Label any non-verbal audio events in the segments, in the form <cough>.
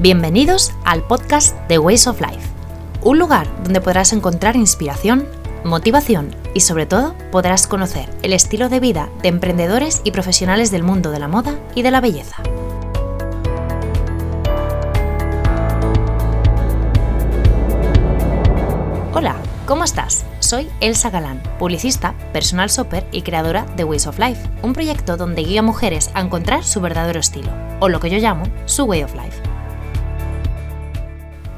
Bienvenidos al podcast The Ways of Life, un lugar donde podrás encontrar inspiración, motivación y sobre todo podrás conocer el estilo de vida de emprendedores y profesionales del mundo de la moda y de la belleza. Hola, ¿cómo estás? Soy Elsa Galán, publicista, personal shopper y creadora de Ways of Life, un proyecto donde guía a mujeres a encontrar su verdadero estilo, o lo que yo llamo su Way of Life.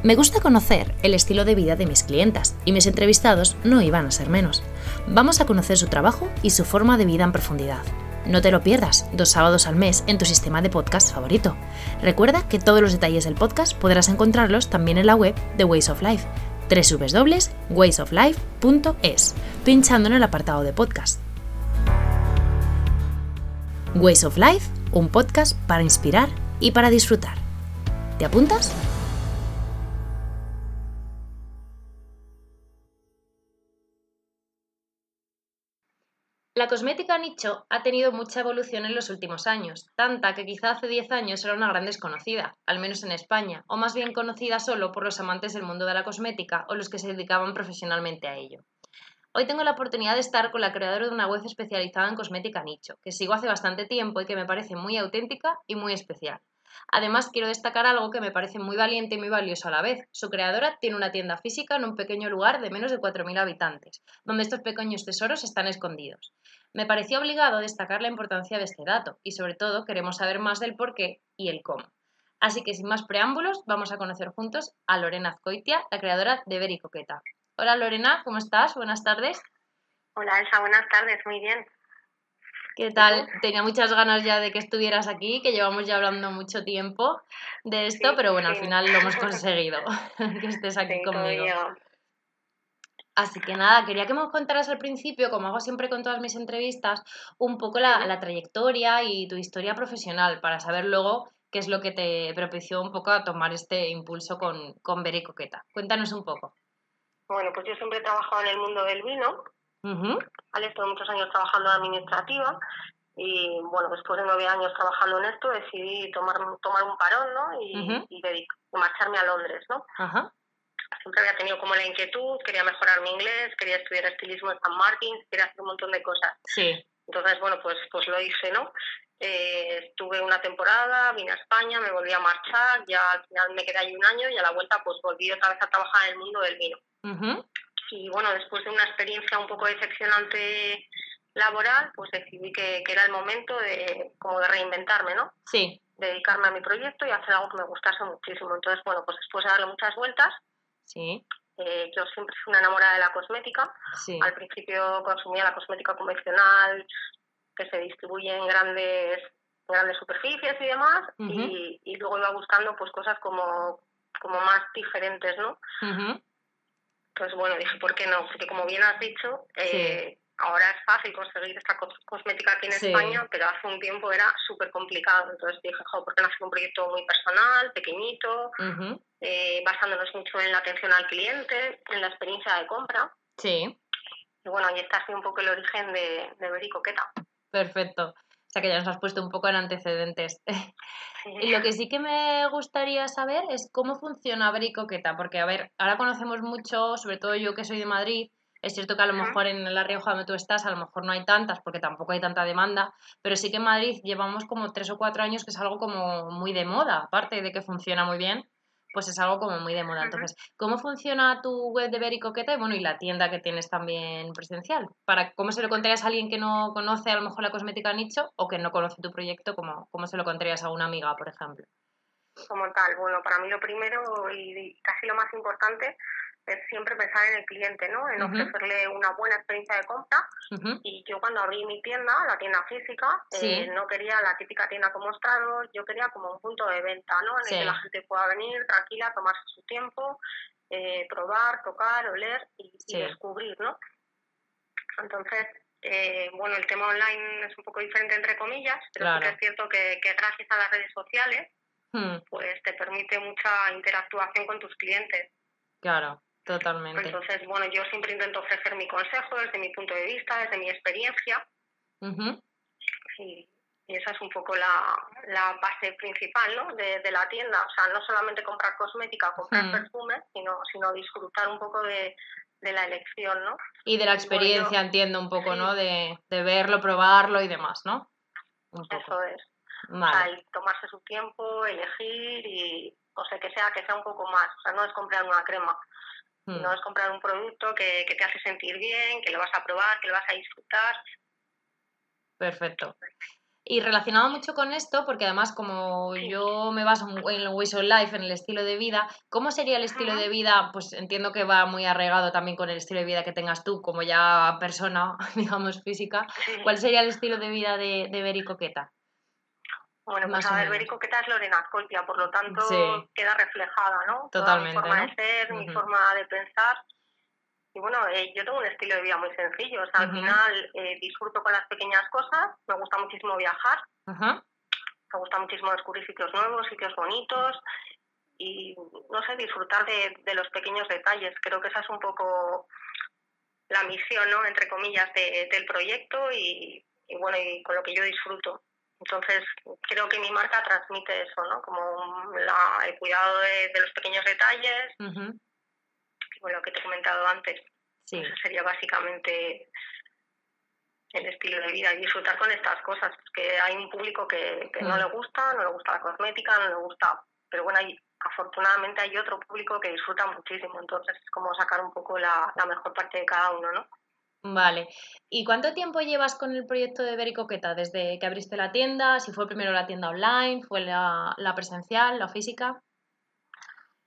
Me gusta conocer el estilo de vida de mis clientas y mis entrevistados no iban a ser menos. Vamos a conocer su trabajo y su forma de vida en profundidad. No te lo pierdas, dos sábados al mes en tu sistema de podcast favorito. Recuerda que todos los detalles del podcast podrás encontrarlos también en la web de Ways of Life, www.waysoflife.es, pinchando en el apartado de podcast. Ways of Life, un podcast para inspirar y para disfrutar. ¿Te apuntas? La cosmética nicho ha tenido mucha evolución en los últimos años, tanta que quizá hace 10 años era una gran desconocida, al menos en España, o más bien conocida solo por los amantes del mundo de la cosmética o los que se dedicaban profesionalmente a ello. Hoy tengo la oportunidad de estar con la creadora de una web especializada en cosmética nicho, que sigo hace bastante tiempo y que me parece muy auténtica y muy especial. Además, quiero destacar algo que me parece muy valiente y muy valioso a la vez. Su creadora tiene una tienda física en un pequeño lugar de menos de 4.000 habitantes, donde estos pequeños tesoros están escondidos. Me pareció obligado destacar la importancia de este dato y sobre todo queremos saber más del por qué y el cómo. Así que sin más preámbulos, vamos a conocer juntos a Lorena Azcoitia, la creadora de Very Coqueta. Hola Lorena, ¿cómo estás? Buenas tardes. Hola Elsa, buenas tardes, muy bien. ¿Qué tal? Tenía muchas ganas ya de que estuvieras aquí, que llevamos ya hablando mucho tiempo de esto, pero bueno, al final lo hemos <laughs> conseguido, <laughs> que estés aquí conmigo. Así que nada, quería que me contaras al principio, como hago siempre con todas mis entrevistas, un poco la, la, trayectoria y tu historia profesional para saber luego qué es lo que te propició un poco a tomar este impulso con, con Bere Coqueta. Cuéntanos un poco. Bueno, pues yo siempre he trabajado en el mundo del vino. Uh Estuve muchos años trabajando en administrativa y bueno, después de nueve años trabajando en esto decidí tomar, tomar un parón ¿no? y, y marcharme a Londres. ¿no? siempre había tenido como la inquietud, quería mejorar mi inglés, quería estudiar estilismo en San Martín, quería hacer un montón de cosas. Sí. Entonces, bueno, pues, pues lo hice, ¿no? Eh, estuve una temporada, vine a España, me volví a marchar, ya al final me quedé ahí un año y a la vuelta pues volví otra vez a trabajar en el mundo del vino. Y bueno, después de una experiencia un poco decepcionante laboral, pues decidí que, que, era el momento de como de reinventarme, ¿no? Sí. Dedicarme a mi proyecto y hacer algo que me gustase muchísimo. Entonces, bueno, pues después de darle muchas vueltas, Sí. Eh, yo siempre fui una enamorada de la cosmética. Al principio consumía la cosmética convencional que se distribuye en grandes, grandes superficies y demás, y, y, luego iba buscando pues cosas como, como más diferentes, ¿no? Entonces, bueno, dije, ¿por qué no? Porque como bien has dicho, eh, ahora es fácil conseguir esta cosmética aquí en España, pero hace un tiempo era súper complicado. Entonces dije, jo, ¿por qué no hacer un proyecto muy personal, pequeñito, eh, basándonos mucho en la atención al cliente, en la experiencia de compra? Sí. Y bueno, ahí está así un poco el origen de, de Bericoqueta. Perfecto. O sea que ya nos has puesto un poco en antecedentes. <laughs> y lo que sí que me gustaría saber es cómo funciona Bericoqueta, porque a ver, ahora conocemos mucho, sobre todo yo que soy de Madrid, es cierto que a lo mejor en La Rioja donde tú estás, a lo mejor no hay tantas porque tampoco hay tanta demanda, pero sí que en Madrid llevamos como tres o cuatro años que es algo como muy de moda, aparte de que funciona muy bien, pues es algo como muy de moda. Entonces, ¿cómo funciona tu web de Coqueta y bueno, y la tienda que tienes también presencial? Para cómo se lo contarías a alguien que no conoce a lo mejor la cosmética nicho o que no conoce tu proyecto, como cómo se lo contarías a una amiga, por ejemplo. Como tal, bueno, para mí lo primero y casi lo más importante siempre pensar en el cliente, ¿no? En ofrecerle una buena experiencia de compra. Y yo cuando abrí mi tienda, la tienda física, eh, no quería la típica tienda con mostrados, yo quería como un punto de venta, ¿no? En el que la gente pueda venir tranquila, tomarse su tiempo, eh, probar, tocar, oler y, descubrir, ¿no? Entonces, eh, bueno, el tema online es un poco diferente entre comillas, pero es cierto que, gracias a las redes sociales, hmm. pues te permite mucha interactuación con tus clientes. Claro. Totalmente. Entonces, bueno, yo siempre intento ofrecer mi consejo desde mi punto de vista, desde mi experiencia. y, y esa es un poco la, la base principal ¿no? de, de, la tienda. O sea, no solamente comprar cosmética, comprar mm. perfumes, sino, sino disfrutar un poco de, de la elección, ¿no? Y de la experiencia, entiendo un poco, ¿no? De, de, verlo, probarlo y demás, ¿no? Eso es. Vale. tomarse su tiempo, elegir y, o sea, que sea, que sea un poco más. O sea, no es comprar una crema, mm. no es comprar un producto que, que te hace sentir bien, que lo vas a probar, que lo vas a disfrutar. Perfecto. Y relacionado mucho con esto, porque además como yo me baso en Ways of Life, en el estilo de vida, ¿cómo sería el estilo de vida? Pues entiendo que va muy arraigado también con el estilo de vida que tengas tú como ya persona, <laughs> digamos, física. ¿Cuál sería el estilo de vida de, de Beri Coqueta? Bueno, pues a ver, Beri Coqueta es Lorena Ascolpia, por lo tanto queda reflejada, ¿no? Totalmente. mi forma de ser, mi forma de pensar. Y bueno, eh, yo tengo un estilo de vida muy sencillo. O sea, al final eh, disfruto con las pequeñas cosas. Me gusta muchísimo viajar. Me gusta muchísimo descubrir sitios nuevos, sitios bonitos. Y, no sé, disfrutar de, de, los pequeños detalles. Creo que esa es un poco la misión, ¿no? Entre comillas, de, del proyecto y, y, bueno, y con lo que yo disfruto. Entonces, creo que mi marca transmite eso, ¿no? Como la, el cuidado de, de, los pequeños detalles lo que te he comentado antes. Sí. sería básicamente el estilo de vida y disfrutar con estas cosas. Que hay un público que, no mm. le gusta, no le gusta la cosmética, no le gusta. Pero bueno, hay, afortunadamente hay otro público que disfruta muchísimo. Entonces es como sacar un poco la, mejor parte de cada uno, ¿no? Vale. ¿Y cuánto tiempo llevas con el proyecto de Bericoqueta? ¿Desde que abriste la tienda? ¿Si fue primero la tienda online? ¿Fue la, la presencial, la física?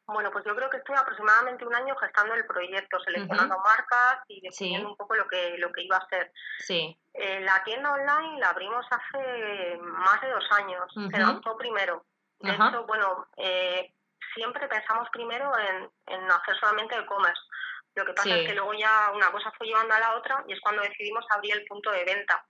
Bueno, pues yo creo que estuve aproximadamente un año gestando el proyecto, seleccionando marcas y definiendo un poco lo que, lo que iba a hacer. Sí. Eh, la tienda online la abrimos hace más de dos años, se lanzó primero. De hecho, bueno, eh, siempre pensamos primero en, en hacer solamente e-commerce. Lo que pasa es que luego ya una cosa fue llevando a la otra y es cuando decidimos abrir el punto de venta.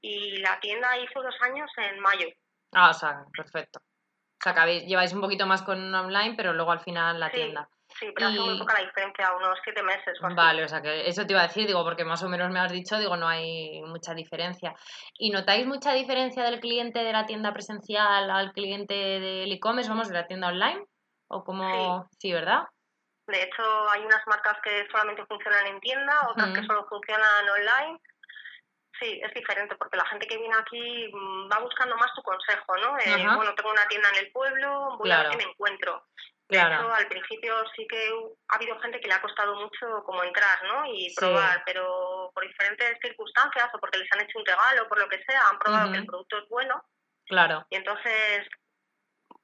Y la tienda hizo dos años en mayo. Ah, o sea, perfecto. O sea, que lleváis un poquito más con online, pero luego al final la tienda. Sí, pero hace muy poca la diferencia, unos siete meses. vale, o sea que eso te iba a decir, digo, porque más o menos me has dicho, digo, no hay mucha diferencia. ¿Y notáis mucha diferencia del cliente de la tienda presencial al cliente del e-commerce, vamos, de la tienda online? ¿O como, sí, ¿verdad? De hecho, hay unas marcas que solamente funcionan en tienda, otras que solo funcionan online. Sí, es diferente porque la gente que viene aquí mm, va buscando más tu consejo, ¿no? Eh, bueno, tengo una tienda en el pueblo, voy a ver qué me encuentro. De hecho, al principio sí que ha habido gente que le ha costado mucho como entrar, ¿no? Y probar, pero por diferentes circunstancias o porque les han hecho un regalo o por lo que sea, han probado que el producto es bueno. Claro. Y entonces,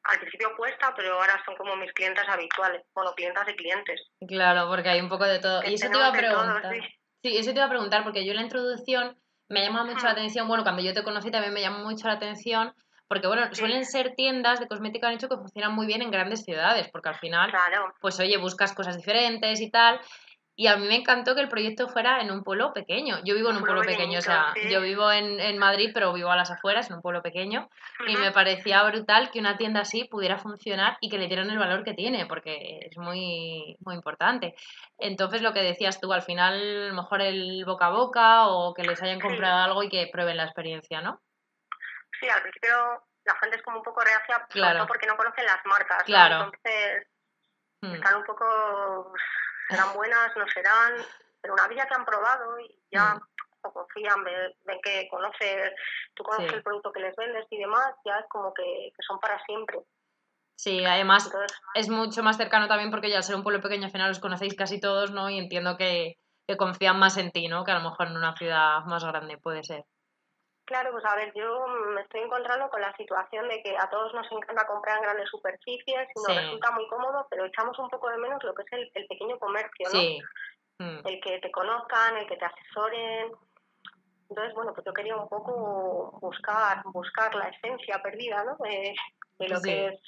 al principio cuesta, pero ahora son como mis clientes habituales, bueno, clientas y clientes. Claro, porque hay un poco de todo. y eso te iba a preguntar. sí. sí, eso te iba a preguntar, porque yo en la introducción me llama mucho la atención, bueno, cuando yo te conocí también me llamó mucho la atención, porque bueno, suelen ser tiendas de cosmética han hecho que funcionan muy bien en grandes ciudades, porque al final, pues oye, buscas cosas diferentes y tal, y a mí me encantó que el proyecto fuera en un pueblo pequeño. Yo vivo en un pueblo pequeño, o sea, yo vivo en, en, Madrid, pero vivo a las afueras, en un pueblo pequeño. Y me parecía brutal que una tienda así pudiera funcionar y que le dieran el valor que tiene, porque es muy, muy importante. Entonces, lo que decías tú, al final, mejor el boca a boca o que les hayan comprado algo y que prueben la experiencia, ¿no? Sí, al principio la gente es como un poco reacia, claro. porque no conocen las marcas. Claro. Entonces, hmm. están un poco serán buenas, no serán, pero una vez ya que han probado y ya mm. confían, ven, que conoces, tú conoces el producto que les vendes y demás, ya es como que, son para siempre. Sí, además es mucho más cercano también porque ya al ser un pueblo pequeño al final los conocéis casi todos, ¿no? Y entiendo que, que confían más en ti, ¿no? Que a lo mejor en una ciudad más grande puede ser. Claro, pues a ver, yo me estoy encontrando con la situación de que a todos nos encanta comprar en grandes superficies y nos resulta muy cómodo, pero echamos un poco de menos lo que es el, pequeño comercio, ¿no? Sí. Mm. El que te conozcan, el que te asesoren. Entonces, bueno, pues yo quería un poco buscar, buscar la esencia perdida, ¿no? De, lo que es.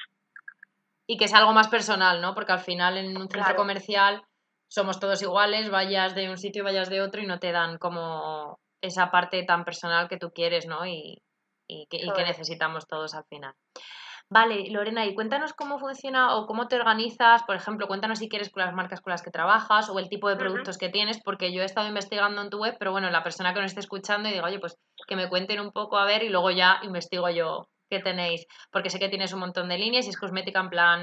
Y que es algo más personal, ¿no? Porque al final en un centro comercial somos todos iguales, vayas de un sitio y vayas de otro y no te dan como esa parte tan personal que tú quieres, ¿no? Y, y, que, necesitamos todos al final. Vale, Lorena, y cuéntanos cómo funciona o cómo te organizas, por ejemplo, cuéntanos si quieres con las marcas con las que trabajas o el tipo de productos que tienes, porque yo he estado investigando en tu web, pero bueno, la persona que nos esté escuchando y digo, oye, pues que me cuenten un poco a ver y luego ya investigo yo qué tenéis, porque sé que tienes un montón de líneas y es cosmética en plan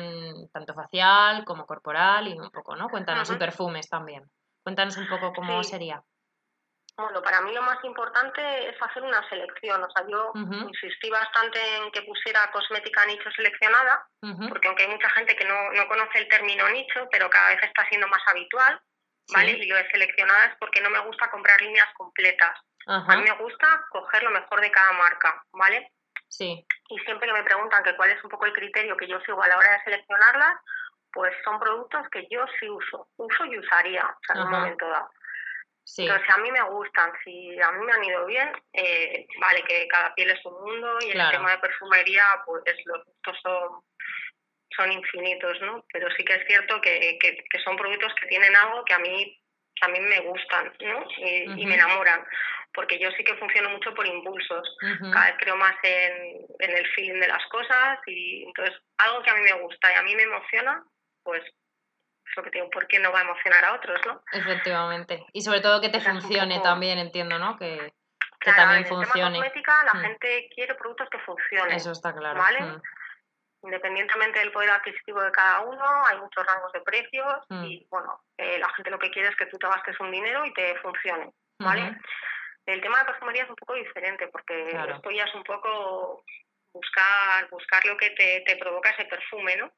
tanto facial como corporal y un poco, ¿no? Cuéntanos, y perfumes también. Cuéntanos un poco cómo sería. Bueno, para mí lo más importante es hacer una selección. O sea, yo insistí bastante en que pusiera cosmética nicho seleccionada, porque aunque hay mucha gente que no, no, conoce el término nicho, pero cada vez está siendo más habitual, ¿vale? Y lo de seleccionada es porque no me gusta comprar líneas completas. A mí me gusta coger lo mejor de cada marca, ¿vale? Sí. Y siempre que me preguntan que cuál es un poco el criterio que yo sigo a la hora de seleccionarlas, pues son productos que yo sí uso, uso y usaría, o sea, en un momento dado. Entonces, a mí me gustan, si a mí me han ido bien, eh, vale, que cada piel es un mundo y el tema de perfumería, pues los gustos son, son infinitos, ¿no? Pero sí que es cierto que, que, son productos que tienen algo que a mí, a mí me gustan, ¿no? Y, me enamoran, porque yo sí que funciono mucho por impulsos, cada vez creo más en, en el feeling de las cosas y entonces algo que a mí me gusta y a mí me emociona, pues lo que digo, ¿por qué no va a emocionar a otros, no? Efectivamente. Y sobre todo que te funcione también, entiendo, ¿no? Que, que también funcione. En cosmética la mm. gente quiere productos que funcionen. Eso está claro. ¿Vale? Mm. Independientemente del poder adquisitivo de cada uno, hay muchos rangos de precios mm. y, bueno, eh, la gente lo que quiere es que tú te gastes un dinero y te funcione, ¿vale? El tema de perfumería es un poco diferente porque esto ya es un poco buscar buscar lo que te, te provoca ese perfume, ¿no?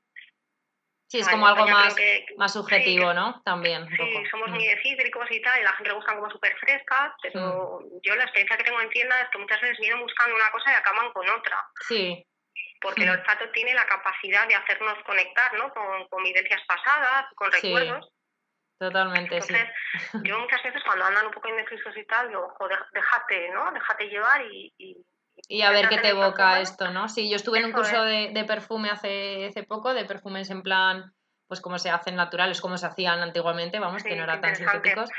Sí, es como algo más, más subjetivo, ¿no? También. sí, somos muy mm. de cítricos y tal, y la gente le gustan como súper frescas, pero mm. yo la experiencia que tengo en tienda es que muchas veces vienen buscando una cosa y acaban con otra. Sí. Porque el olfato tiene la capacidad de hacernos conectar, ¿no? Con, con vivencias pasadas, con recuerdos. Totalmente, Entonces, <laughs> yo muchas veces cuando andan un poco indecisos y tal, digo, joder, déjate, ¿no? Déjate llevar y, y a ver qué te evoca esto, ¿no? Sí, yo estuve en un curso de, de, perfume hace, hace poco, de perfumes en plan, pues como se hacen naturales, como se hacían antiguamente, vamos, que no eran tan sintéticos.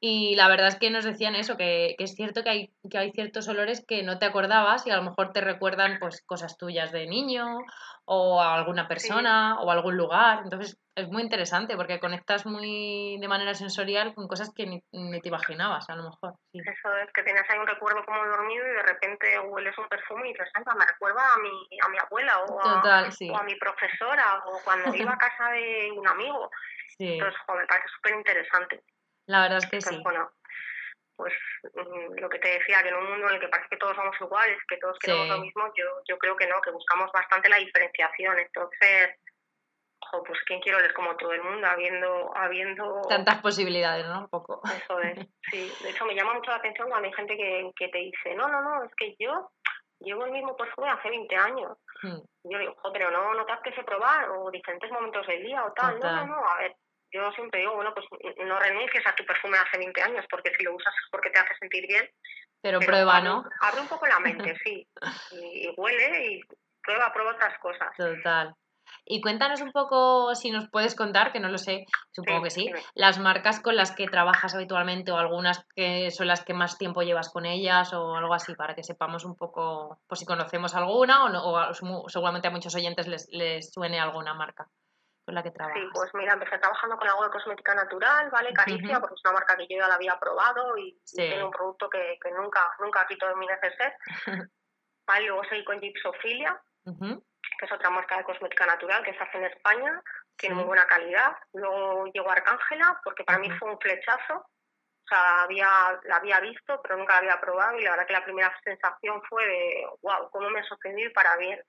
Y la verdad es que nos decían eso, que, que, es cierto que hay, que hay ciertos olores que no te acordabas y a lo mejor te recuerdan pues cosas tuyas de niño o a alguna persona o a algún lugar. Entonces es muy interesante porque conectas muy de manera sensorial con cosas que ni, te imaginabas, a lo mejor. Eso es, que tienes ahí un recuerdo como dormido y de repente hueles un perfume y te me recuerda a mi, a mi abuela o, a, o a mi profesora o cuando iba a <laughs> casa de un amigo. Entonces, me parece súper interesante. La verdad es que sí. Bueno, pues mm, lo que te decía, que en un mundo en el que parece que todos somos iguales, que todos queremos lo mismo, yo, yo creo que no, que buscamos bastante la diferenciación. Entonces, pues quién quiero leer como todo el mundo, habiendo... habiendo Tantas posibilidades, ¿no? Un poco. Eso es, sí. De hecho, me llama mucho la atención cuando hay gente que, que te dice, no, no, no, es que yo llevo el mismo perfume hace 20 años. Hmm. Yo digo, joder, pero no, no te apetece probar, o diferentes momentos del día, o tal. No, no, no, a ver, yo siempre digo, bueno, pues no renuncies a tu perfume hace 20 años, porque si lo usas es porque te hace sentir bien. Pero, prueba, ¿no? Abre un poco la mente, <laughs> sí. Y, huele y prueba, prueba otras cosas. Total. Y cuéntanos un poco, si nos puedes contar, que no lo sé, supongo que sí, las marcas con las que trabajas habitualmente o algunas que son las que más tiempo llevas con ellas o algo así, para que sepamos un poco, pues si conocemos alguna o, no, o seguramente a muchos oyentes les, les suene alguna marca con la que trabajas? Sí, pues mira, empecé trabajando con algo de cosmética natural, ¿vale? Caricia, porque es una marca que yo ya la había probado y, tiene un producto que, que nunca, nunca quito de mi neceser. <laughs> vale, luego seguí con Gipsofilia, que es otra marca de cosmética natural que se hace en España, tiene muy buena calidad. Luego llegó Arcángela, porque para mí fue un flechazo. O sea, había, la había visto, pero nunca la había probado y la verdad que la primera sensación fue de, wow, cómo me sorprendió y para bien.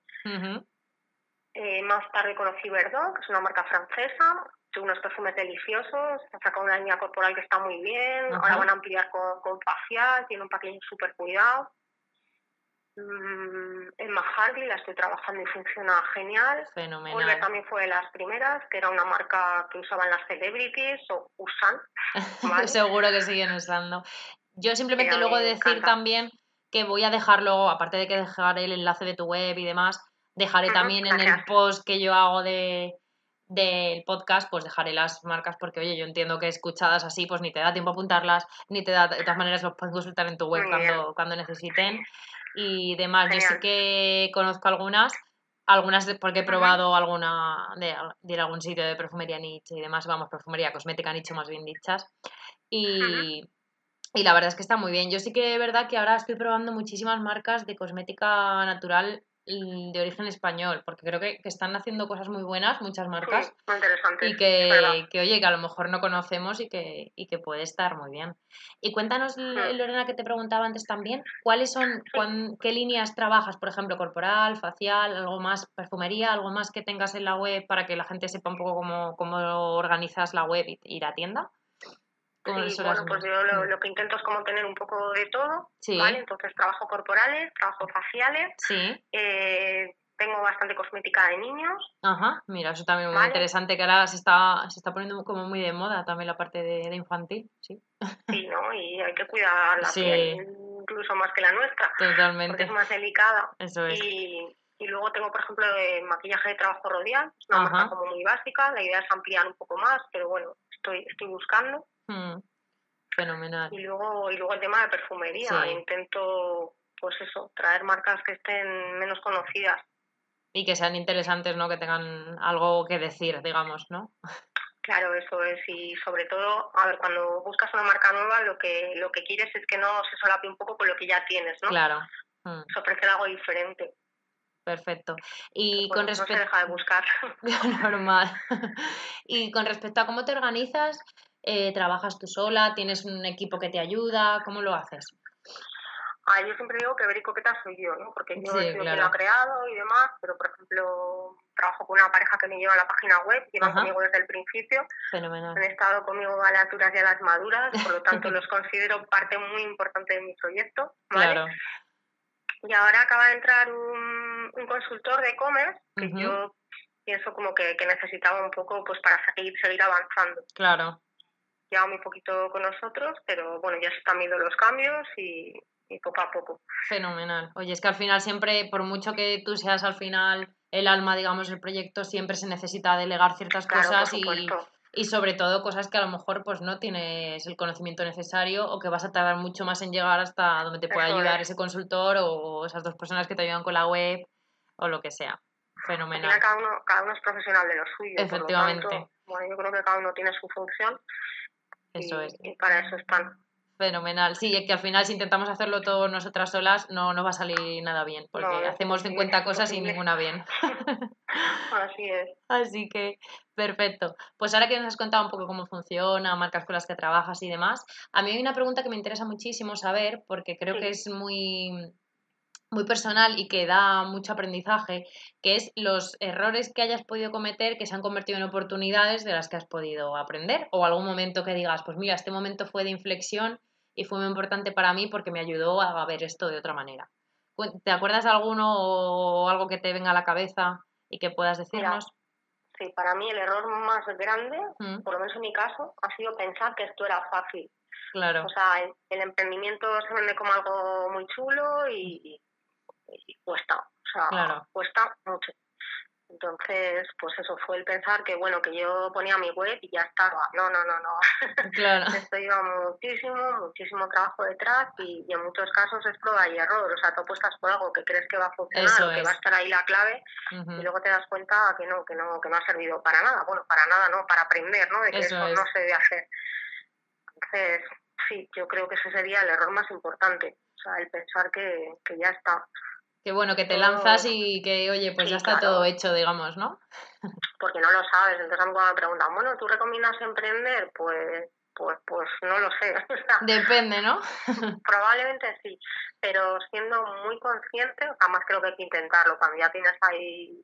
Eh, más tarde conocí Verdun, que es una marca francesa, tiene unos perfumes deliciosos, ha sacado una línea corporal que está muy bien, ahora van a ampliar con, con facial, tiene un paquete súper cuidado. Mm, en la estoy trabajando y funciona genial. Fenomenal. también fue de las primeras, que era una marca que usaban las celebrities o usan. <laughs> Seguro que siguen usando. Yo simplemente luego decir también que voy a dejarlo, aparte de que dejar el enlace de tu web y demás, Dejaré también en el post que yo hago de del podcast, pues dejaré las marcas porque, oye, yo entiendo que escuchadas así, pues ni te da tiempo a apuntarlas, ni te da, de todas maneras los puedes consultar en tu web cuando, cuando necesiten y demás. Yo sé que conozco algunas algunas porque he probado alguna de, ir a algún sitio de perfumería niche y demás, vamos, perfumería cosmética nicho más bien dichas. Y, y la verdad es que está muy bien. Yo sí que es verdad que ahora estoy probando muchísimas marcas de cosmética natural de origen español, porque creo que, están haciendo cosas muy buenas, muchas marcas. Y que, que, oye, que a lo mejor no conocemos y que, y que puede estar muy bien. Y cuéntanos, Lorena, que te preguntaba antes también, ¿cuáles son, qué líneas trabajas, por ejemplo, corporal, facial, algo más, perfumería, algo más que tengas en la web para que la gente sepa un poco cómo, cómo organizas la web y, y la tienda? Sí, bueno, pues yo lo, que intento es como tener un poco de todo, ¿vale? Entonces trabajo corporales, trabajo faciales, sí. Eh, tengo bastante cosmética de niños. Ajá, mira, eso también es muy interesante, que ahora se está, se está poniendo como muy de moda también la parte de, infantil, sí. Sí, ¿no? <laughs> Y hay que cuidar la piel, incluso más que la nuestra. Totalmente. Porque es más delicada. Eso es. Y, y luego tengo, por ejemplo, maquillaje de trabajo rodial, una marca como muy básica, la idea es ampliar un poco más, pero bueno, estoy, estoy buscando. Mm, fenomenal. Y luego, y luego el tema de perfumería. Intento, pues eso, traer marcas que estén menos conocidas. Y que sean interesantes, ¿no? Que tengan algo que decir, digamos, ¿no? Claro, eso es. Y sobre todo, a ver, cuando buscas una marca nueva, lo que, lo que quieres es que no se solape un poco con lo que ya tienes, ¿no? Claro. Mm. ofrecer algo diferente. Perfecto. Y con respecto. No se deja de buscar. <laughs> Normal. <laughs> y con respecto a cómo te organizas, eh, ¿Trabajas tú sola? ¿Tienes un equipo que te ayuda? ¿Cómo lo haces? Ah, yo siempre digo que Vericoqueta soy yo, ¿no? Porque yo sí, quien lo ha creado y demás, pero por ejemplo trabajo con una pareja que me lleva la página web, llevan conmigo desde el principio. Fenomenal. Han estado conmigo a las alturas y a las maduras, por lo tanto <laughs> los considero parte muy importante de mi proyecto. ¿vale? Claro. Y ahora acaba de entrar un, un consultor de e-commerce que yo pienso como que, que, necesitaba un poco pues para seguir, seguir avanzando. Claro lleva muy poquito con nosotros, pero bueno, ya se están viendo los cambios y, poco a poco. Fenomenal. Oye, es que al final siempre, por mucho que tú seas al final el alma, digamos, del proyecto, siempre se necesita delegar ciertas cosas y, y sobre todo cosas que a lo mejor pues no tienes el conocimiento necesario o que vas a tardar mucho más en llegar hasta donde te pueda ayudar ese consultor o esas dos personas que te ayudan con la web o lo que sea. Fenomenal. cada uno, cada uno es profesional de lo suyo. Efectivamente. bueno, yo creo que cada uno tiene su función eso es. Y para eso están. Fenomenal. Sí, es que al final si intentamos hacerlo todo nosotras solas no, no va a salir nada bien, porque hacemos 50 cosas y ninguna bien. <laughs> Así es. Así que, perfecto. Pues ahora que nos has contado un poco cómo funciona, marcas con las que trabajas y demás, a mí hay una pregunta que me interesa muchísimo saber, porque creo que es muy muy personal y que da mucho aprendizaje, que es los errores que hayas podido cometer que se han convertido en oportunidades de las que has podido aprender o algún momento que digas, pues mira, este momento fue de inflexión y fue muy importante para mí porque me ayudó a ver esto de otra manera. ¿Te acuerdas de alguno o algo que te venga a la cabeza y que puedas decirnos? sí, para mí el error más grande, mm. por lo menos en mi caso, ha sido pensar que esto era fácil. Claro. O sea, el, emprendimiento se vende como algo muy chulo y, y cuesta, o sea, cuesta mucho. Entonces, pues eso fue el pensar que, bueno, que yo ponía mi web y ya estaba. No, no, no, no. <laughs> Claro. Esto lleva muchísimo, muchísimo trabajo detrás y, en muchos casos es prueba y error. O sea, tú apuestas por algo que crees que va a funcionar, que va a estar ahí la clave y luego te das cuenta que no, que no, que no ha servido para nada. Bueno, para nada, ¿no? Para aprender, ¿no? De que eso, no se debe hacer. Entonces, sí, yo creo que ese sería el error más importante. O sea, el pensar que, que ya está. Que bueno, que te lanzas y que, oye, pues ya está todo hecho, digamos, ¿no? Porque no lo sabes. Entonces a mí cuando me preguntan, bueno, ¿tú recomiendas emprender? Pues, pues, pues no lo sé. <laughs> Depende, ¿no? <laughs> probablemente sí, pero siendo muy consciente, jamás creo que hay que intentarlo. Cuando ya tienes ahí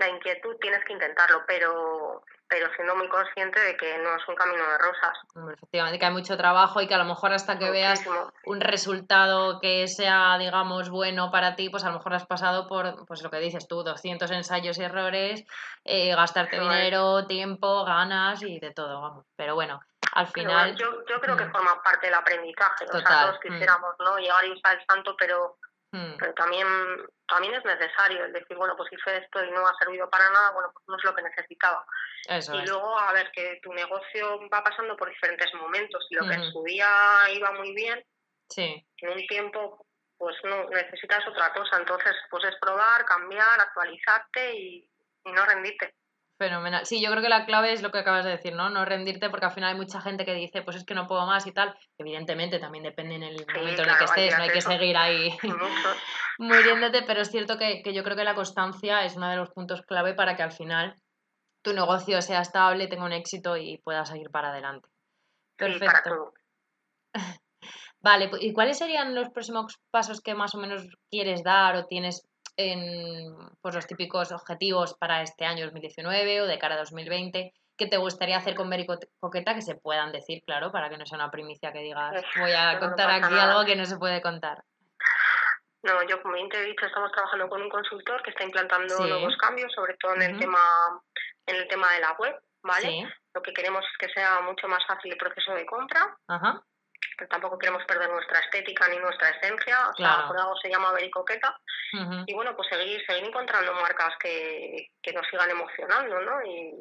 la inquietud tienes que intentarlo, pero, pero siendo muy consciente de que no es un camino de rosas. Efectivamente, que hay mucho trabajo y que a lo mejor hasta que veas un resultado que sea, digamos, bueno para ti, pues a lo mejor has pasado por, pues lo que dices tú, 200 ensayos y errores, eh, gastarte dinero, tiempo, ganas y de todo, vamos. Pero bueno, al final... yo, yo creo que mm. forma parte del aprendizaje, o sea, todos mm. quisiéramos, ¿no? Llegar y usar el santo, pero Hmm. Pero también, también es necesario el decir, bueno, pues hice esto y no ha servido para nada, bueno, pues no es lo que necesitaba. y luego, a ver, que tu negocio va pasando por diferentes momentos y lo que en su día iba muy bien, sí. en un tiempo pues no, necesitas otra cosa. Entonces, pues es probar, cambiar, actualizarte y, no rendirte. Fenomenal. Sí, yo creo que la clave es lo que acabas de decir, ¿no? No rendirte porque al final hay mucha gente que dice, pues es que no puedo más y tal. Evidentemente también depende en el momento en el que estés, no hay que seguir ahí <laughs> <laughs> muriéndote, pero es cierto que, que yo creo que la constancia es uno de los puntos clave para que al final tu negocio sea estable, tenga un éxito y pueda seguir para adelante. Perfecto. <laughs> Vale, ¿y cuáles serían los próximos pasos que más o menos quieres dar o tienes en pues, los típicos objetivos para este año 2019 o de cara a 2020? ¿Qué te gustaría hacer con Mary Coqueta que se puedan decir, claro, para que no sea una primicia que digas voy a contar aquí algo que no se puede contar? No, yo como te he dicho, estamos trabajando con un consultor que está implantando nuevos cambios, sobre todo en el tema en el tema de la web, ¿vale? Lo que queremos es que sea mucho más fácil el proceso de compra. Ajá tampoco queremos perder nuestra estética ni nuestra esencia, o sea, por algo se llama Vericoqueta. Y bueno, pues seguir, seguir encontrando marcas que, que nos sigan emocionando, ¿no? Y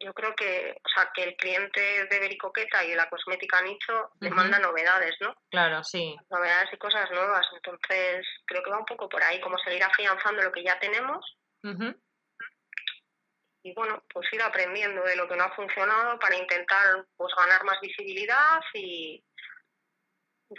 yo creo que, o sea, que el cliente de Vericoqueta y la cosmética nicho demanda novedades, ¿no? Claro, sí. Novedades y cosas nuevas. Entonces, creo que va un poco por ahí, como seguir afianzando lo que ya tenemos y bueno, pues ir aprendiendo de lo que no ha funcionado para intentar pues ganar más visibilidad y,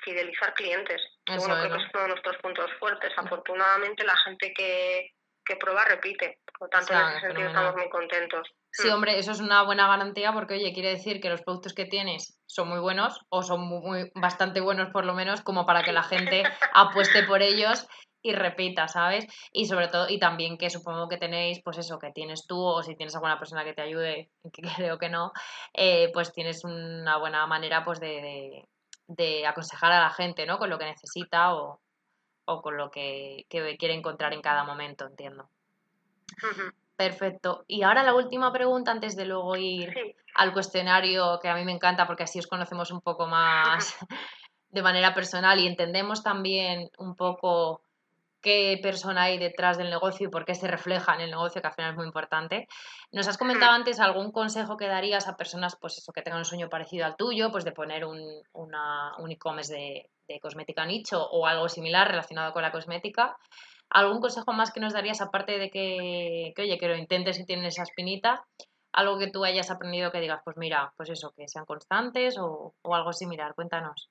fidelizar clientes. bueno, creo que es uno de nuestros puntos fuertes. Afortunadamente la gente que, que prueba repite. Por lo tanto, en ese sentido estamos muy contentos. Sí, hombre, eso es una buena garantía porque, oye, quiere decir que los productos que tienes son muy buenos o son muy, bastante buenos por lo menos como para que la gente <laughs> apueste por ellos y repita, ¿sabes? Y sobre todo, y también que supongo que tenéis, pues eso, que tienes tú o si tienes alguna persona que te ayude, <laughs> que creo que no, eh, pues tienes una buena manera pues de, de, aconsejar a la gente, ¿no? Con lo que necesita o, o con lo que, quiere encontrar en cada momento, entiendo. Perfecto. Y ahora la última pregunta antes de luego ir al cuestionario que a mí me encanta porque así os conocemos un poco más <laughs> de manera personal y entendemos también un poco qué persona hay detrás del negocio y por qué se refleja en el negocio, que al final es muy importante. Nos has comentado antes algún consejo que darías a personas, pues eso, que tengan un sueño parecido al tuyo, pues de poner un, un e-commerce de, cosmética nicho o algo similar relacionado con la cosmética. ¿Algún consejo más que nos darías, aparte de que, oye, que lo intentes si tienes esa espinita? Algo que tú hayas aprendido que digas, pues mira, pues eso, que sean constantes o, o algo similar. Cuéntanos.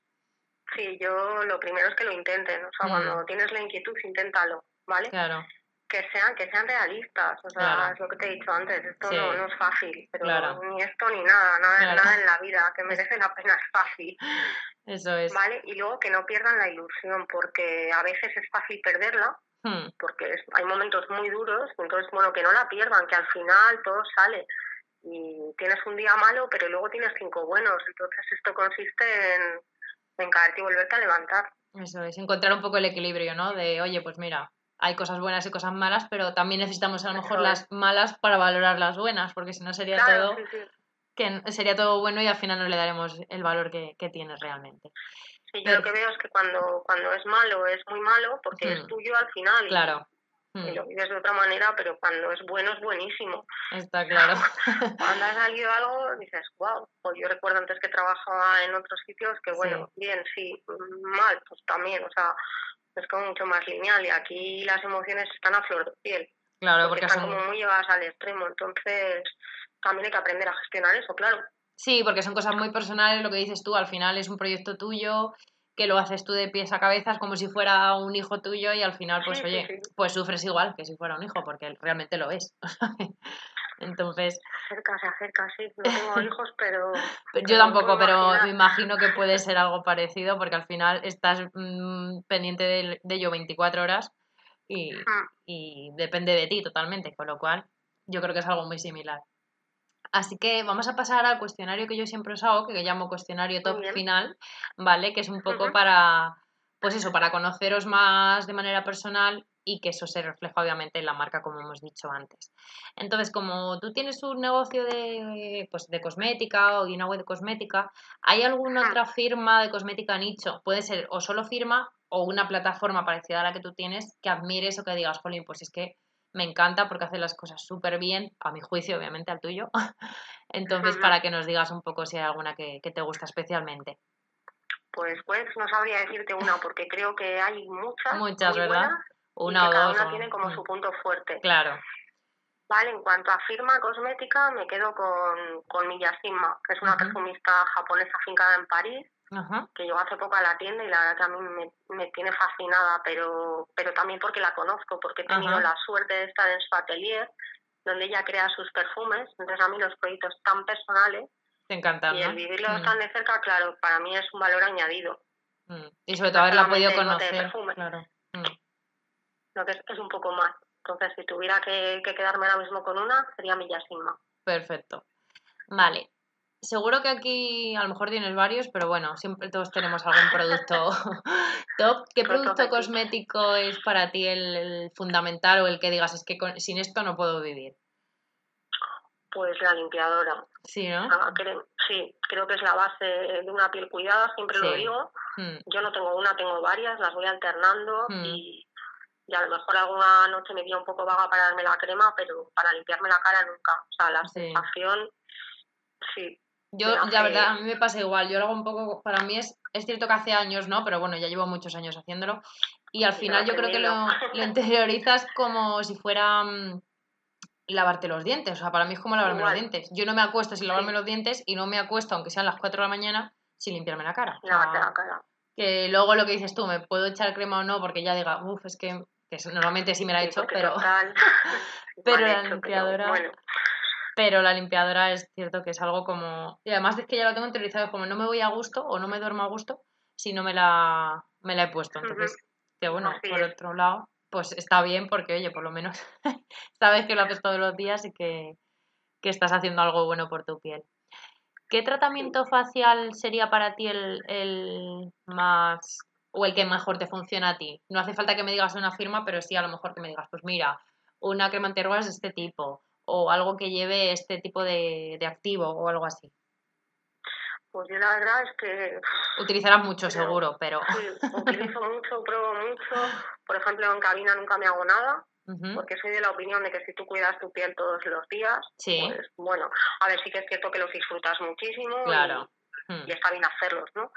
Sí, yo lo primero es que lo intenten, o sea, cuando mm. tienes la inquietud, inténtalo, ¿vale? Claro. Que sean, que sean realistas, o sea, es lo que te he dicho antes, esto no, no, es fácil, pero ni esto ni nada, nada, nada en la vida que merece la pena es fácil. Eso es. ¿Vale? Y luego que no pierdan la ilusión, porque a veces es fácil perderla, hmm. porque hay momentos muy duros, entonces, bueno, que no la pierdan, que al final todo sale y tienes un día malo, pero luego tienes cinco buenos, entonces esto consiste en caerte y volverte a levantar. Eso es, encontrar un poco el equilibrio, ¿no? De, oye, pues mira, hay cosas buenas y cosas malas, pero también necesitamos a lo mejor las malas para valorar las buenas, porque si no sería todo que sería todo bueno y al final no le daremos el valor que, que tiene realmente. Sí, yo lo que veo es que cuando, cuando es malo es muy malo porque es tuyo al final. Claro y mm. lo vives de otra manera, pero cuando es bueno es buenísimo. Está claro. <laughs> cuando ha salido algo dices, wow, pues yo recuerdo antes que trabajaba en otros sitios que bueno, bien, sí, mal, pues también, o sea, es como mucho más lineal y aquí las emociones están a flor de piel. Claro, porque, están como muy llevadas al extremo, entonces también hay que aprender a gestionar eso, claro. Sí, porque son cosas muy personales, lo que dices tú, al final es un proyecto tuyo que lo haces tú de pies a cabezas como si fuera un hijo tuyo y al final, pues oye, pues sufres igual que si fuera un hijo, porque realmente lo es. <laughs> Entonces... Acerca, se acerca, sí. No tengo <laughs> hijos, pero... Yo tampoco, pero me imagino que puede ser algo parecido porque al final estás mm, pendiente de, de, ello 24 horas y, y depende de ti totalmente, con lo cual yo creo que es algo muy similar. Así que vamos a pasar al cuestionario que yo siempre os hago, que llamo cuestionario top final, ¿vale? Que es un poco para, pues eso, para conoceros más de manera personal y que eso se refleja obviamente en la marca, como hemos dicho antes. Entonces, como tú tienes un negocio de, pues, de cosmética o una web de cosmética, ¿hay alguna otra firma de cosmética nicho? Puede ser o solo firma o una plataforma parecida a la que tú tienes que admires o que digas, Jolín, pues es que me encanta porque hace las cosas súper bien, a mi juicio, obviamente, al tuyo. <laughs> Entonces, para que nos digas un poco si hay alguna que, te gusta especialmente. Pues pues no sabría decirte una porque creo que hay muchas. Muchas, ¿verdad? una o cada Una tiene como su punto fuerte. Claro. Vale, en cuanto a firma cosmética, me quedo con, con Miyashima, que es una perfumista japonesa afincada en París, que llegó hace poco a la tienda y la verdad que a mí me, me tiene fascinada, pero, pero también porque la conozco, porque he tenido la suerte de estar en su atelier, donde ella crea sus perfumes. Entonces a mí los proyectos tan personales Te encantan, y el vivirlos mm. tan de cerca, claro, para mí es un valor añadido. Mm. Y sobre todo haberla podido conocer. Claro. Lo que es, es un poco más. Entonces, si tuviera que, quedarme ahora mismo con una, sería Millasigma. Perfecto. Vale. Seguro que aquí a lo mejor tienes varios, pero bueno, siempre todos tenemos algún producto <laughs> top. ¿Qué producto cosmético es para ti el, fundamental o el que digas, es que sin esto no puedo vivir? Pues la limpiadora. Sí, ¿no? creo, sí, creo que es la base de una piel cuidada, siempre lo digo. Hmm. Yo no tengo una, tengo varias, las voy alternando hmm. y y a lo mejor alguna noche me dio un poco vaga para darme la crema, pero para limpiarme la cara nunca. O sea, la sensación, sí. Yo, ya verdad, a mí me pasa igual. Yo lo hago un poco, para mí es, es cierto que hace años, ¿no? Pero bueno, ya llevo muchos años haciéndolo. Y al final yo creo que lo, lo <laughs> interiorizas como si fuera mm, lavarte los dientes. O sea, para mí es como lavarme los dientes. Yo no me acuesto sin lavarme los dientes y no me acuesto, aunque sean las 4 de la mañana, sin limpiarme la cara. la cara. Que luego lo que dices tú, me puedo echar crema o no, porque ya diga, uff, es que normalmente sí me la he <laughs> hecho, pero, pero la limpiadora... Pero la limpiadora es cierto que es algo como... Y además es que ya lo tengo interiorizado, como no me voy a gusto o no me duermo a gusto si no me la, me la he puesto. Entonces, que bueno, por otro lado, pues está bien porque, oye, por lo menos <laughs> sabes que lo haces todos los días y que, que estás haciendo algo bueno por tu piel. ¿Qué tratamiento facial sería para ti el, el más o el que mejor te funciona a ti. No hace falta que me digas una firma, pero sí a lo mejor que me digas, pues mira, una crema antiarrugas de este tipo, o algo que lleve este tipo de, activo, o algo así. Pues yo la verdad es que... Utilizarás mucho, seguro, pero... Sí, utilizo mucho, pruebo mucho. Por ejemplo, en cabina nunca me hago nada, <laughs> porque soy de la opinión de que si tú cuidas tu piel todos los días, sí. pues bueno, a ver, sí que es cierto que los disfrutas muchísimo claro. y, y está bien hacerlos, ¿no?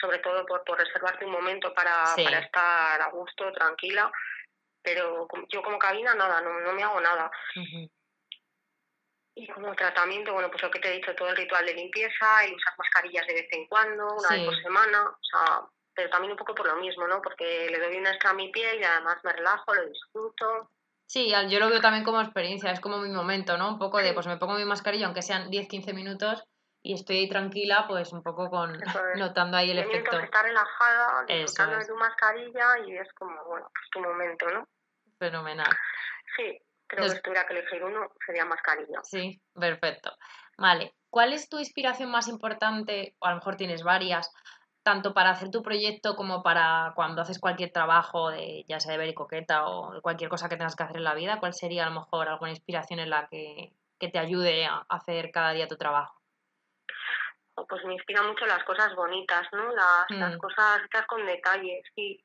sobre todo por, por reservarte un momento para, para estar a gusto, tranquila, pero yo como cabina nada, no, no me hago nada. Y como tratamiento, bueno, pues lo que te he dicho, todo el ritual de limpieza, y usar mascarillas de vez en cuando, una vez por semana, o sea, pero también un poco por lo mismo, ¿no? Porque le doy una extra a mi piel y además me relajo, lo disfruto. Sí, yo lo veo también como experiencia, es como mi momento, ¿no? Un poco de, pues me pongo mi mascarilla, aunque sean 10-15 minutos, y estoy ahí tranquila, pues un poco con <laughs> notando ahí el efecto. estar relajada, disfrutando de tu mascarilla y es como, bueno, pues tu momento, ¿no? Fenomenal. Sí, creo que si tuviera que elegir uno sería mascarilla. Sí, perfecto. Vale, ¿cuál es tu inspiración más importante, o a lo mejor tienes varias, tanto para hacer tu proyecto como para cuando haces cualquier trabajo, de, ya sea de ver y coqueta o cualquier cosa que tengas que hacer en la vida? ¿Cuál sería a lo mejor alguna inspiración en la que, que te ayude a hacer cada día tu trabajo? pues me inspira mucho las cosas bonitas, ¿no? Las, las mm. cosas hechas con detalles, sí,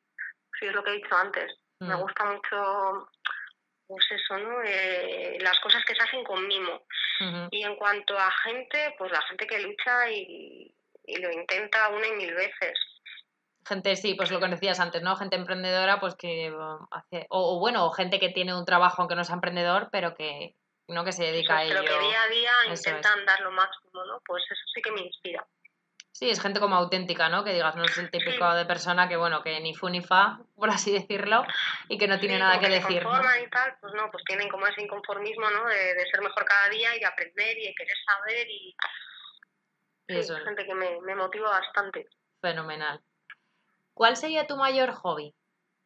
sí es lo que he dicho antes. Me mm. gusta mucho, pues eso, ¿no? Eh, las cosas que se hacen con mimo. Y en cuanto a gente, pues la gente que lucha y, y lo intenta una y mil veces. Gente, sí, pues lo que decías antes, ¿no? Gente emprendedora, pues que hace, o, o bueno, gente que tiene un trabajo aunque no sea emprendedor, pero que, no que se dedica a ello. Pero que día a día intentan dar lo máximo, ¿no? Pues eso sí que me inspira. Sí, es gente como auténtica, ¿no? Que digas, no es el típico de persona que, bueno, que ni fu ni fa, por así decirlo, y que no tiene nada que, decir. ¿no? y tal, pues no, pues tienen como ese inconformismo, ¿no? De, de, ser mejor cada día y de aprender y de querer saber y... eso. es gente que me, me motiva bastante. Fenomenal. ¿Cuál sería tu mayor hobby,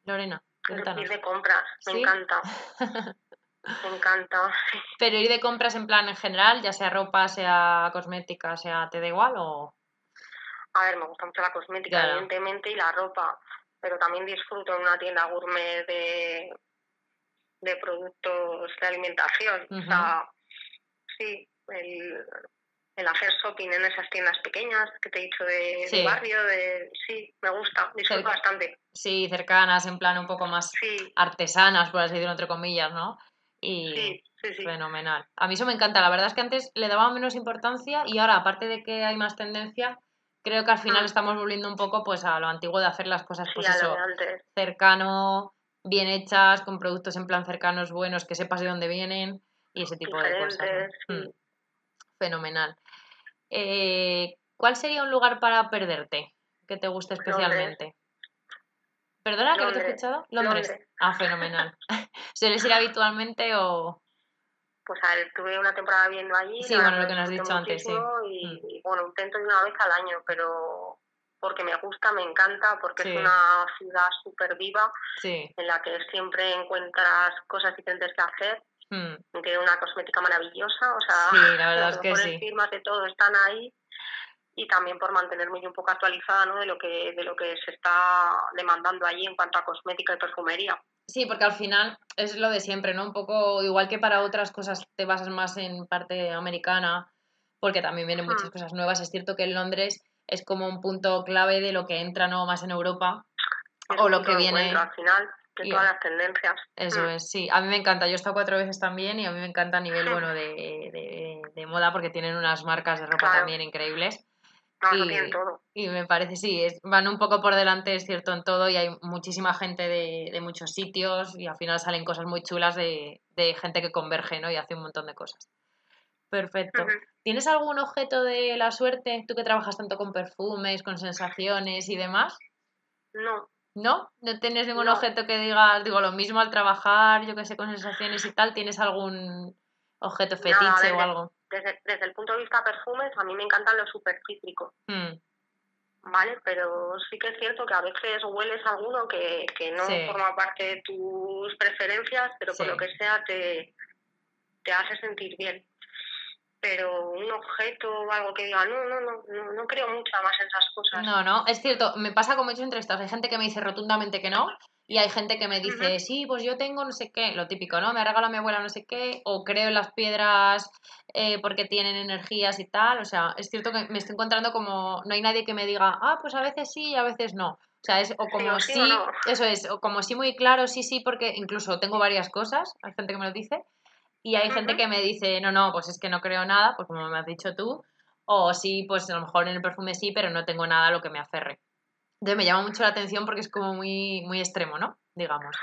Lorena? Ir de compras, me encanta. <laughs> Me encanta. Pero ir de compras en plan en general, ya sea ropa, sea cosmética, sea, ¿te da igual o...? A ver, me gusta mucho la cosmética, evidentemente, y la ropa, pero también disfruto en una tienda gourmet de, de productos de alimentación. O sea, sí, el, el hacer shopping en esas tiendas pequeñas que te he dicho de, barrio, de sí, me gusta, disfruto bastante. Sí, cercanas, en plan un poco más artesanas, por así decirlo, entre comillas, ¿no? y fenomenal. A mí eso me encanta. La verdad es que antes le daba menos importancia y ahora, aparte de que hay más tendencia, creo que al final Mm. estamos volviendo un poco pues a lo antiguo de hacer las cosas pues eso, cercano, bien hechas, con productos en plan cercanos, buenos, que sepas de dónde vienen y ese tipo de cosas. ¿no? Diferentes, sí. Mm, Fenomenal. Eh, ¿Cuál sería un lugar para perderte que te guste especialmente? ¿Perdona, que no te he escuchado? Londres. Londres. Ah, fenomenal. <laughs> ¿Sueles ir habitualmente o...? Pues a ver, estuve una temporada viviendo allí. Sí, bueno, lo que nos has dicho antes, sí. Y, Mm. y, bueno, intento de una vez al año, pero porque me gusta, me encanta, porque Sí. es una ciudad súper viva Sí. en la que siempre encuentras cosas diferentes que hacer. mm, Tiene una cosmética maravillosa, o sea, Sí, la verdad las es <laughs> que mejores sí. firmas de todo están ahí y también por mantenerme yo un poco actualizada ¿no? de lo que de lo que se está demandando allí en cuanto a cosmética y perfumería. Sí, porque al final es lo de siempre, ¿no? Un poco igual que para otras cosas te basas más en parte americana, porque también vienen muchas cosas nuevas. Es cierto que en Londres es como un punto clave de lo que entra no más en Europa o lo que viene. al final de todas las tendencias. Eso Mm. es, sí. A mí me encanta. Yo he estado cuatro veces también y a mí me encanta a nivel, bueno, de, de, de moda porque tienen unas marcas de ropa Claro. también increíbles. No, lo y- tienen todo. Y me parece, sí, es, van un poco por delante, es cierto, en todo y hay muchísima gente de, de muchos sitios y al final salen cosas muy chulas de, de gente que converge, ¿no? Y hace un montón de cosas. Perfecto. ¿Tienes algún objeto de la suerte? Tú que trabajas tanto con perfumes, con sensaciones y demás. No, ¿No? ¿No tienes ningún No. objeto que digas, digo, lo mismo al trabajar, yo que sé, con sensaciones y tal? ¿Tienes algún objeto fetiche ver, o algo? Desde, desde el punto de vista perfumes, a mí me encantan los super cítricos, Mm, ¿vale? Pero sí que es cierto que a veces hueles alguno que, que no Sí. forma parte de tus preferencias, pero por lo que sea te, te hace sentir bien. Pero un objeto o algo que diga, no, no, no, no, no creo mucho más en esas cosas. No, no, es cierto, me pasa con muchos entrevistas. Hay gente que me dice rotundamente que no y hay gente que me dice, sí, pues yo tengo no sé qué, lo típico, ¿no? Me ha regalado mi abuela no sé qué, o creo en las piedras eh, porque tienen energías y tal. O sea, es cierto que me estoy encontrando como, no hay nadie que me diga, ah, pues a veces sí y a veces no. O sea, es o como sí sí, o no. eso es, o como sí muy claro, sí, sí, porque incluso tengo varias cosas, hay gente que me lo dice, y hay gente que me dice, no, no, pues es que no creo nada, pues como me has dicho tú, o sí, pues a lo mejor en el perfume sí, pero no tengo nada a lo que me aferre. Entonces me llama mucho la atención porque es como muy, muy extremo, ¿no? Digamos.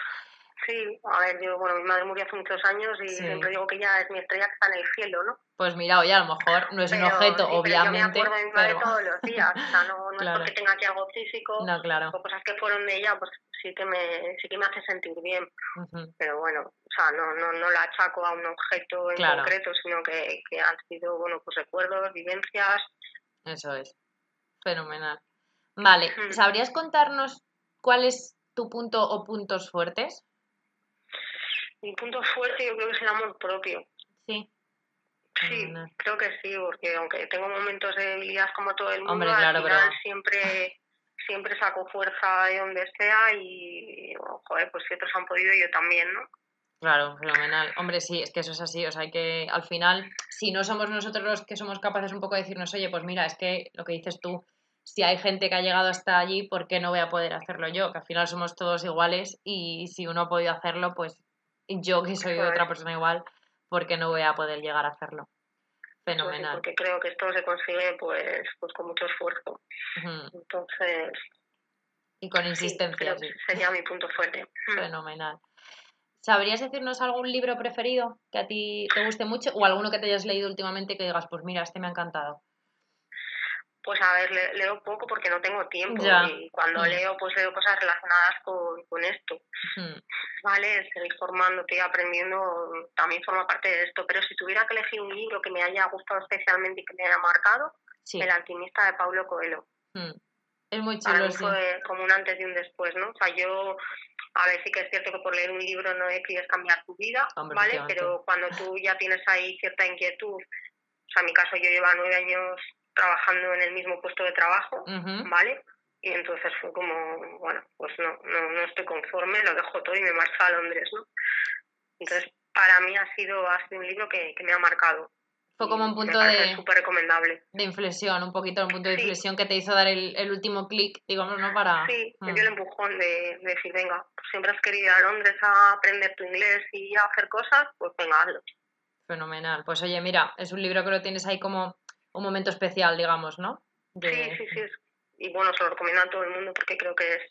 Sí, a ver, yo, bueno, mi madre murió hace muchos años y Sí. siempre digo que ella es mi estrella que está en el cielo, ¿no? Pues mira, oye, a lo mejor no es un objeto, sí, pero obviamente, yo me acuerdo de mi madre pero... todos los días, o sea, no, no Claro. es porque tenga aquí algo físico No, claro. o cosas que fueron de ella, pues sí que me, sí que me hace sentir bien, pero bueno, o sea, no, no, no la achaco a un objeto en Claro. concreto, sino que, que han sido, bueno, pues recuerdos, vivencias, Eso es. Fenomenal. Vale. ¿sabrías contarnos cuál es tu punto o puntos fuertes? mi punto fuerte yo creo que es el amor propio. Sí. Sí, creo que sí, porque aunque tengo momentos de debilidad como todo el mundo, Hombre, al claro, final pero- siempre siempre saco fuerza de donde sea y, joder, pues si otros han podido, yo también, ¿no? Claro, fenomenal. Hombre, sí, es que eso es así. O sea, hay que al final, si no somos nosotros los que somos capaces un poco de decirnos, oye, pues mira, es que lo que dices tú, si hay gente que ha llegado hasta allí, ¿por qué no voy a poder hacerlo yo? Que al final somos todos iguales y si uno ha podido hacerlo, pues yo que soy otra persona igual, ¿por qué no voy a poder llegar a hacerlo? Sí, Fenomenal. porque creo que esto se consigue pues pues con mucho esfuerzo. Entonces, Y con insistencia, sí. sería mi punto fuerte. Mm. Fenomenal. ¿Sabrías decirnos algún libro preferido que a ti te guste mucho o alguno que te hayas leído últimamente que digas, pues mira, este me ha encantado? Pues a ver, le- leo poco porque no tengo tiempo Ya. y cuando Mm. leo pues leo cosas relacionadas con, con esto. Ujú. Vale, seguir formándote y aprendiendo también forma parte de esto, pero si tuviera que elegir un libro que me haya gustado especialmente y que me haya marcado, Sí. El alquimista de Paulo Coelho. Mm. Es muy Para chulo, mí sí. fue como un antes y un después, ¿no? O sea, yo, a ver, sí que es cierto que por leer un libro no decides cambiar tu vida, Hombre, ¿vale? Pero cuando tú ya tienes ahí cierta inquietud, o sea, en mi caso yo llevaba nueve años trabajando en el mismo puesto de trabajo. ¿vale? Y entonces fue como, bueno, pues no, no, no estoy conforme, lo dejo todo y me marcho a Londres, ¿no? Entonces, para mí ha sido, ha sido un libro que, que me ha marcado. Fue como un punto de, súper recomendable. de inflexión, un poquito un punto de Sí. inflexión que te hizo dar el, el último clic, digamos, ¿no? Para... Sí, me Mm. dio el empujón de, de decir, venga, pues siempre has querido ir a Londres a aprender tu inglés y a hacer cosas, pues venga, hazlo. Fenomenal. Pues oye, mira, es un libro que lo tienes ahí como un momento especial, digamos, ¿no? Sí, sí, sí. Y bueno, se lo recomiendo a todo el mundo porque creo que es,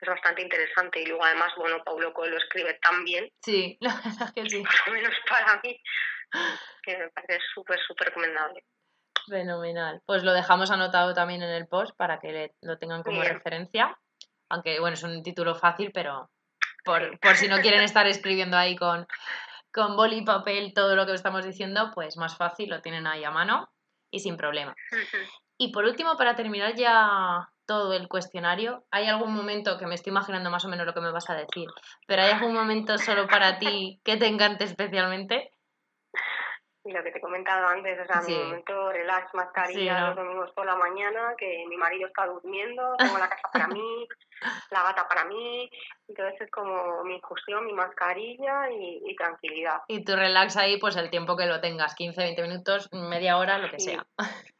es bastante interesante. Y luego además, bueno, Paulo Coelho escribe tan bien. Sí, <laughs> la verdad que sí. Por lo menos para mí, que me parece súper, súper recomendable. Fenomenal. Pues lo dejamos anotado también en el post para que lo tengan como referencia. Aunque bueno, es un título fácil, pero por, por si no quieren <laughs> estar escribiendo ahí con, con boli y papel todo lo que estamos diciendo, pues más fácil, lo tienen ahí a mano y sin problema. Y por último, para terminar ya todo el cuestionario, ¿hay algún momento que me estoy imaginando más o menos lo que me vas a decir, pero hay algún momento solo para ti que te encante especialmente? Y lo que te he comentado antes, o sea, mi momento relax, mascarilla, los domingos por la mañana, que mi marido está durmiendo, tengo la casa para mí, la gata para mí, entonces es como mi infusión, mi mascarilla y, tranquilidad. Y tú relax ahí, pues el tiempo que lo tengas, 15, 20 minutos, media hora, lo que sea.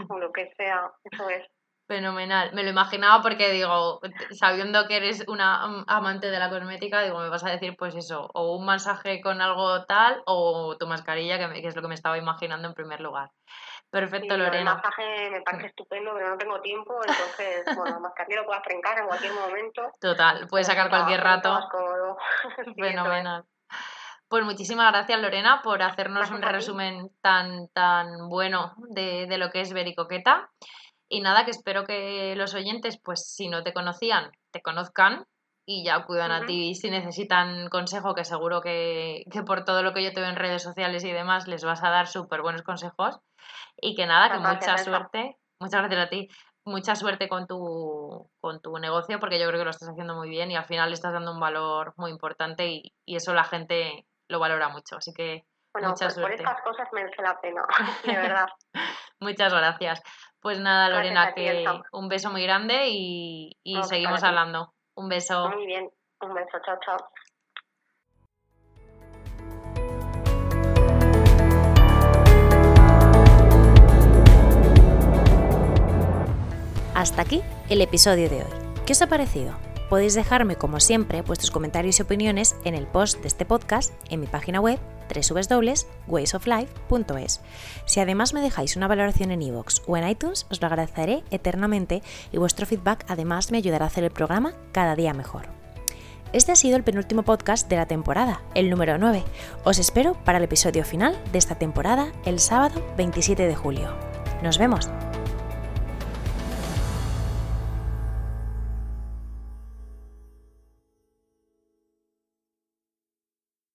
O lo que sea, eso es. Fenomenal. Me lo imaginaba porque digo, sabiendo que eres una amante de la cosmética, digo, me vas a decir pues eso, o un masaje con algo tal o tu mascarilla, que, es lo que me estaba imaginando en primer lugar. Perfecto, Lorena. El masaje me parece estupendo, pero no tengo tiempo, entonces, <laughs> bueno, mascarilla lo puedes trencar en cualquier momento. Total, puedes sacar cualquier rato. <laughs> Fenomenal. Pues muchísimas gracias, Lorena, por hacernos un resumen tan, tan bueno de, de lo que es Vericoqueta. Y nada, que espero que los oyentes, pues si no te conocían, te conozcan y ya acudan a ti si necesitan consejo, que seguro que, por todo lo que yo te veo en redes sociales y demás les vas a dar súper buenos consejos. Y que nada, que mucha suerte, muchas gracias a ti, mucha suerte con tu, con tu negocio, porque yo creo que lo estás haciendo muy bien y al final le estás dando un valor muy importante y, y eso la gente lo valora mucho. Así que bueno, mucha pues suerte. por estas cosas merece la pena, <laughs> de verdad. <laughs> Muchas gracias. Pues nada, Lorena, que un beso muy grande y, seguimos hablando. Un beso. Muy bien, un beso, chao, chao. Hasta aquí el episodio de hoy. ¿Qué os ha parecido? Podéis dejarme, como siempre, vuestros comentarios y opiniones en el post de este podcast en mi página web www.waysoflife.es. Si además me dejáis una valoración en iVoox o en iTunes, os lo agradeceré eternamente y vuestro feedback además me ayudará a hacer el programa cada día mejor. Este ha sido el penúltimo podcast de la temporada, el número 9. Os espero para el episodio final de esta temporada el sábado 27 de julio. Nos vemos.